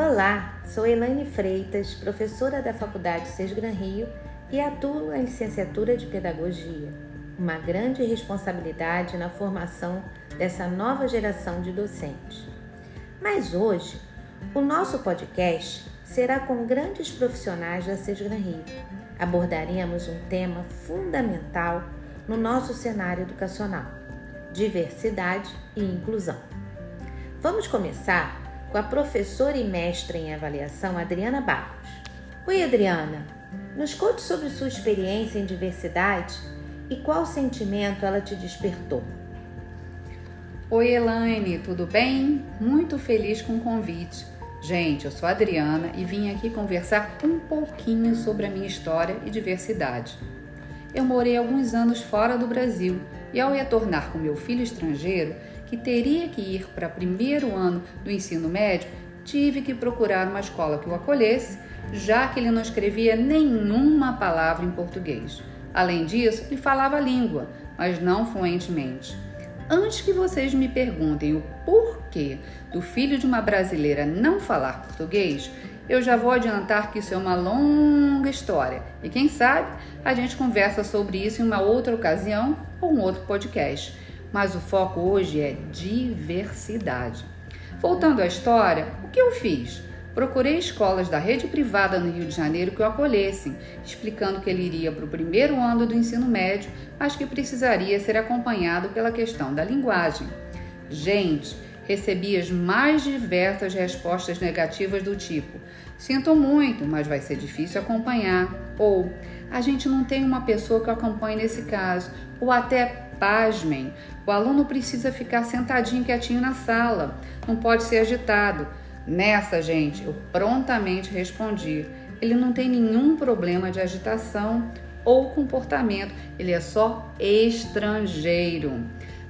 Olá, sou Elaine Freitas, professora da Faculdade Sesgran Rio e atuo na licenciatura de Pedagogia. Uma grande responsabilidade na formação dessa nova geração de docentes. Mas hoje, o nosso podcast será com grandes profissionais da Sesgran Rio. Abordaremos um tema fundamental no nosso cenário educacional: diversidade e inclusão. Vamos começar com a professora e mestra em avaliação Adriana Barros. Oi, Adriana, nos conte sobre sua experiência em diversidade e qual sentimento ela te despertou. Oi, Elaine, tudo bem? Muito feliz com o convite. Gente, eu sou Adriana e vim aqui conversar um pouquinho sobre a minha história e diversidade. Eu morei alguns anos fora do Brasil e, ao retornar com meu filho estrangeiro, que teria que ir para primeiro ano do ensino médio, tive que procurar uma escola que o acolhesse, já que ele não escrevia nenhuma palavra em português. Além disso, ele falava a língua, mas não fluentemente. Antes que vocês me perguntem o porquê do filho de uma brasileira não falar português, eu já vou adiantar que isso é uma longa história e quem sabe a gente conversa sobre isso em uma outra ocasião ou um outro podcast mas o foco hoje é diversidade. Voltando à história, o que eu fiz? Procurei escolas da rede privada no Rio de Janeiro que o acolhessem, explicando que ele iria para o primeiro ano do ensino médio, mas que precisaria ser acompanhado pela questão da linguagem. Gente, recebi as mais diversas respostas negativas do tipo: Sinto muito, mas vai ser difícil acompanhar. Ou a gente não tem uma pessoa que acompanhe nesse caso. Ou até Pasmem, o aluno precisa ficar sentadinho quietinho na sala, não pode ser agitado. Nessa, gente, eu prontamente respondi: ele não tem nenhum problema de agitação ou comportamento, ele é só estrangeiro.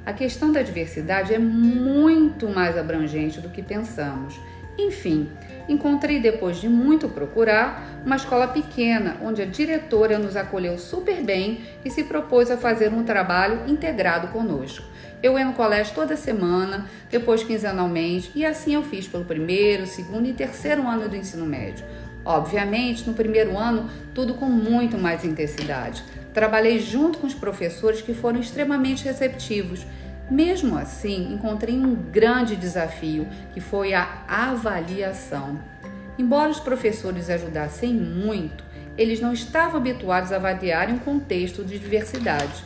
A questão da diversidade é muito mais abrangente do que pensamos. Enfim, encontrei depois de muito procurar uma escola pequena onde a diretora nos acolheu super bem e se propôs a fazer um trabalho integrado conosco. Eu ia no colégio toda semana, depois quinzenalmente, e assim eu fiz pelo primeiro, segundo e terceiro ano do ensino médio. Obviamente, no primeiro ano, tudo com muito mais intensidade. Trabalhei junto com os professores que foram extremamente receptivos mesmo assim, encontrei um grande desafio, que foi a avaliação. Embora os professores ajudassem muito, eles não estavam habituados a avaliar em um contexto de diversidade.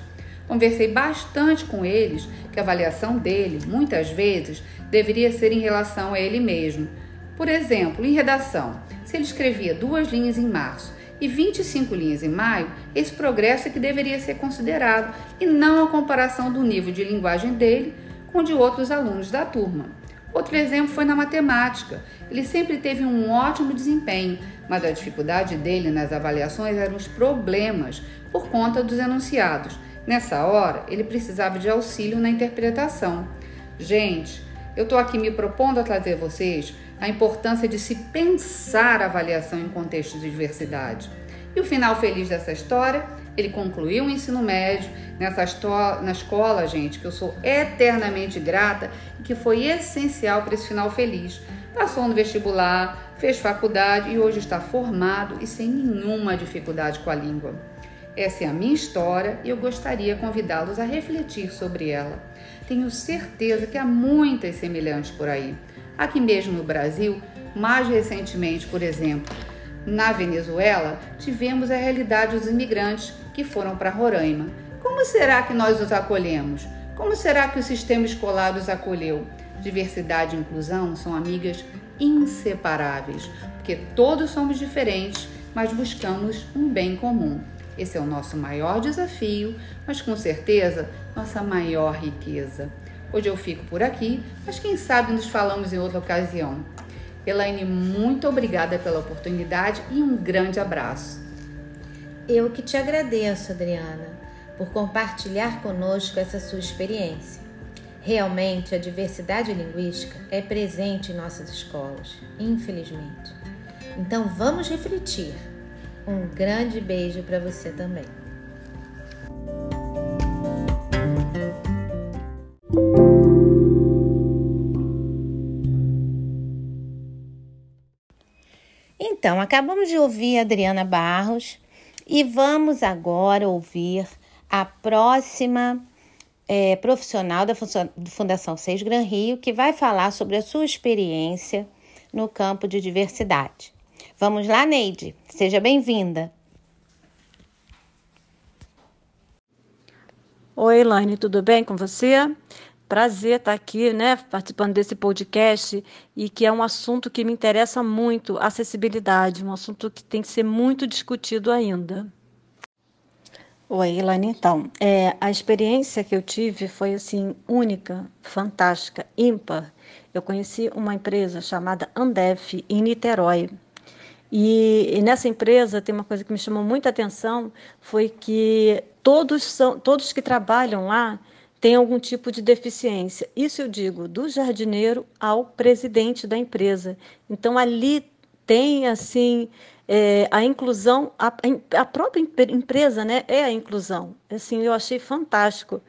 Conversei bastante com eles que a avaliação dele, muitas vezes, deveria ser em relação a ele mesmo. Por exemplo, em redação, se ele escrevia duas linhas em março e 25 linhas em maio, esse progresso é que deveria ser considerado e não a comparação do nível de linguagem dele com o de outros alunos da turma. Outro exemplo foi na matemática. Ele sempre teve um ótimo desempenho, mas a dificuldade dele nas avaliações eram os problemas por conta dos enunciados. Nessa hora, ele precisava de auxílio na interpretação. Gente, eu estou aqui me propondo a trazer vocês a importância de se pensar a avaliação em contexto de diversidade. E o final feliz dessa história, ele concluiu o ensino médio nessa na escola, gente, que eu sou eternamente grata e que foi essencial para esse final feliz. Passou no vestibular, fez faculdade e hoje está formado e sem nenhuma dificuldade com a língua. Essa é a minha história e eu gostaria convidá-los a refletir sobre ela. Tenho certeza que há muitas semelhantes por aí. Aqui mesmo no Brasil, mais recentemente, por exemplo, na Venezuela, tivemos a realidade dos imigrantes que foram para Roraima. Como será que nós os acolhemos? Como será que o sistema escolar os acolheu? Diversidade e inclusão são amigas inseparáveis, porque todos somos diferentes, mas buscamos um bem comum. Esse é o nosso maior desafio, mas com certeza nossa maior riqueza. Hoje eu fico por aqui, mas quem sabe nos falamos em outra ocasião. Elaine, muito obrigada pela oportunidade e um grande abraço. Eu que te agradeço, Adriana, por compartilhar conosco essa sua experiência. Realmente, a diversidade linguística é presente em nossas escolas, infelizmente. Então, vamos refletir. Um grande beijo para você também. Então, acabamos de ouvir a Adriana Barros e vamos agora ouvir a próxima é, profissional da Fundação Seis Gran Rio que vai falar sobre a sua experiência no campo de diversidade. Vamos lá, Neide, seja bem-vinda. Oi, Elaine, tudo bem com você? Prazer estar aqui, né, participando desse podcast e que é um assunto que me interessa muito, acessibilidade, um assunto que tem que ser muito discutido ainda. Oi, Elaine, então, é, a experiência que eu tive foi assim única, fantástica, ímpar. Eu conheci uma empresa chamada Andef em Niterói. E, e, nessa empresa tem uma coisa que me chamou muita atenção foi que todos são todos que trabalham lá tem algum tipo de deficiência. Isso eu digo do jardineiro ao presidente da empresa. Então ali tem assim é, a inclusão, a, a, própria empresa, né, é a inclusão. Assim, eu achei fantástico.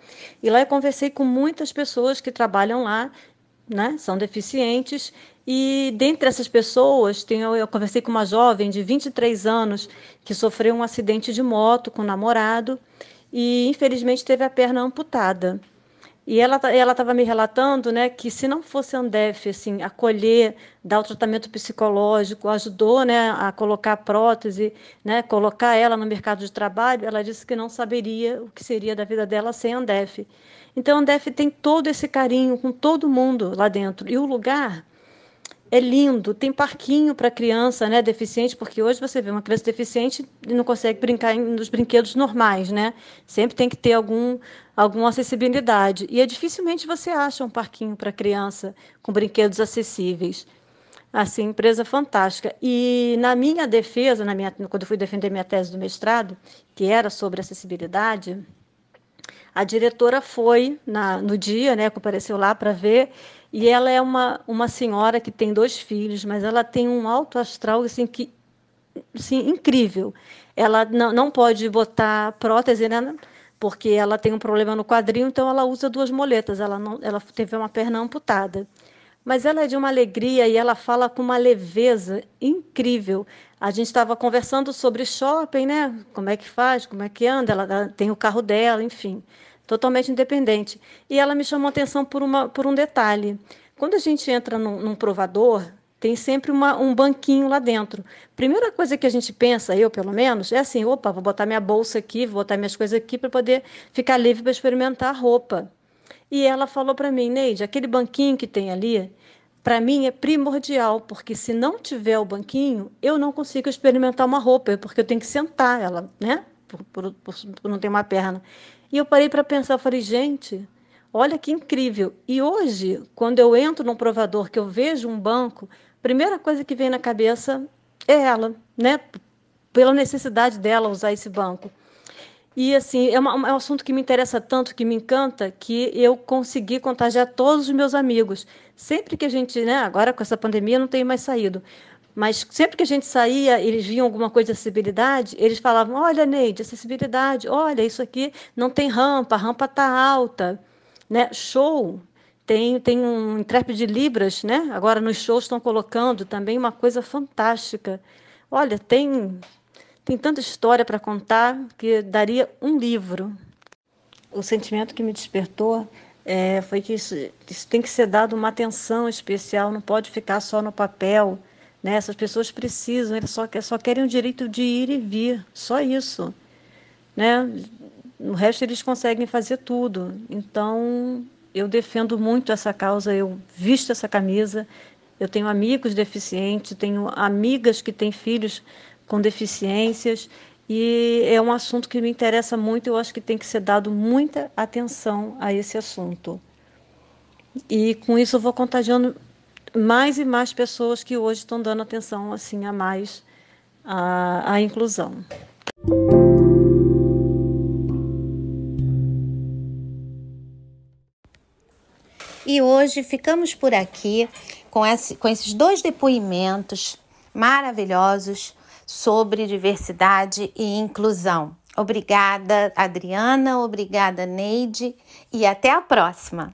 E lá eu conversei com muitas pessoas que trabalham lá, né, são deficientes. E dentre essas pessoas, tem, eu conversei com uma jovem de 23 anos que sofreu um acidente de moto com o namorado e infelizmente teve a perna amputada. E ela ela estava me relatando, né, que se não fosse a Andef assim acolher, dar o tratamento psicológico, ajudou, né, a colocar a prótese, né, colocar ela no mercado de trabalho, ela disse que não saberia o que seria da vida dela sem a Andef. Então a Andef tem todo esse carinho com todo mundo lá dentro. E o lugar é lindo, tem parquinho para criança, né, deficiente, porque hoje você vê uma criança deficiente e não consegue brincar nos brinquedos normais, né? Sempre tem que ter algum alguma acessibilidade. E é dificilmente você acha um parquinho para criança com brinquedos acessíveis. Assim, empresa fantástica. E na minha defesa, na minha, quando eu fui defender minha tese do mestrado, que era sobre acessibilidade, a diretora foi na, no dia, né, compareceu lá para ver e ela é uma, uma senhora que tem dois filhos, mas ela tem um alto astral assim, que, assim, incrível. Ela não, não pode botar prótese, né? porque ela tem um problema no quadril, então ela usa duas moletas. Ela, não, ela teve uma perna amputada. Mas ela é de uma alegria e ela fala com uma leveza incrível. A gente estava conversando sobre shopping, né? Como é que faz, como é que anda, ela, tem o carro dela, enfim totalmente independente. E ela me chamou a atenção por, uma, por um detalhe. Quando a gente entra num, num provador, tem sempre uma, um banquinho lá dentro. Primeira coisa que a gente pensa, eu pelo menos, é assim: opa, vou botar minha bolsa aqui, vou botar minhas coisas aqui para poder ficar livre para experimentar a roupa. E ela falou para mim, Neide, aquele banquinho que tem ali, para mim é primordial, porque se não tiver o banquinho, eu não consigo experimentar uma roupa, porque eu tenho que sentar ela, né? Por, por, por, por não ter uma perna. E eu parei para pensar, falei, gente, olha que incrível. E hoje, quando eu entro num provador que eu vejo um banco, a primeira coisa que vem na cabeça é ela, né? Pela necessidade dela usar esse banco. E assim, é, uma, é, um assunto que me interessa tanto, que me encanta, que eu consegui contagiar todos os meus amigos. Sempre que a gente, né, agora com essa pandemia não tenho mais saído, mas sempre que a gente saía, eles viam alguma coisa de acessibilidade, eles falavam: Olha, Neide, acessibilidade, olha, isso aqui não tem rampa, a rampa está alta. Né? Show! Tem, tem um intérprete de Libras, né? agora nos shows estão colocando também uma coisa fantástica. Olha, tem, tem tanta história para contar que daria um livro. O sentimento que me despertou é, foi que isso, isso tem que ser dado uma atenção especial, não pode ficar só no papel né? Essas pessoas precisam, eles só, só querem o direito de ir e vir, só isso. Né? Resto eles conseguem fazer tudo. Então, eu defendo muito essa causa, eu visto essa camisa. Eu tenho amigos deficientes, tenho amigas que têm filhos com deficiências e é um assunto que me interessa muito. Eu acho que tem que ser dado muita atenção a esse assunto. E com isso eu vou contagiando mais e mais pessoas que hoje estão dando atenção assim a mais à, à inclusão. E hoje ficamos por aqui com, esse, com esses dois depoimentos maravilhosos sobre diversidade e inclusão. Obrigada, Adriana, obrigada, Neide, e até a próxima!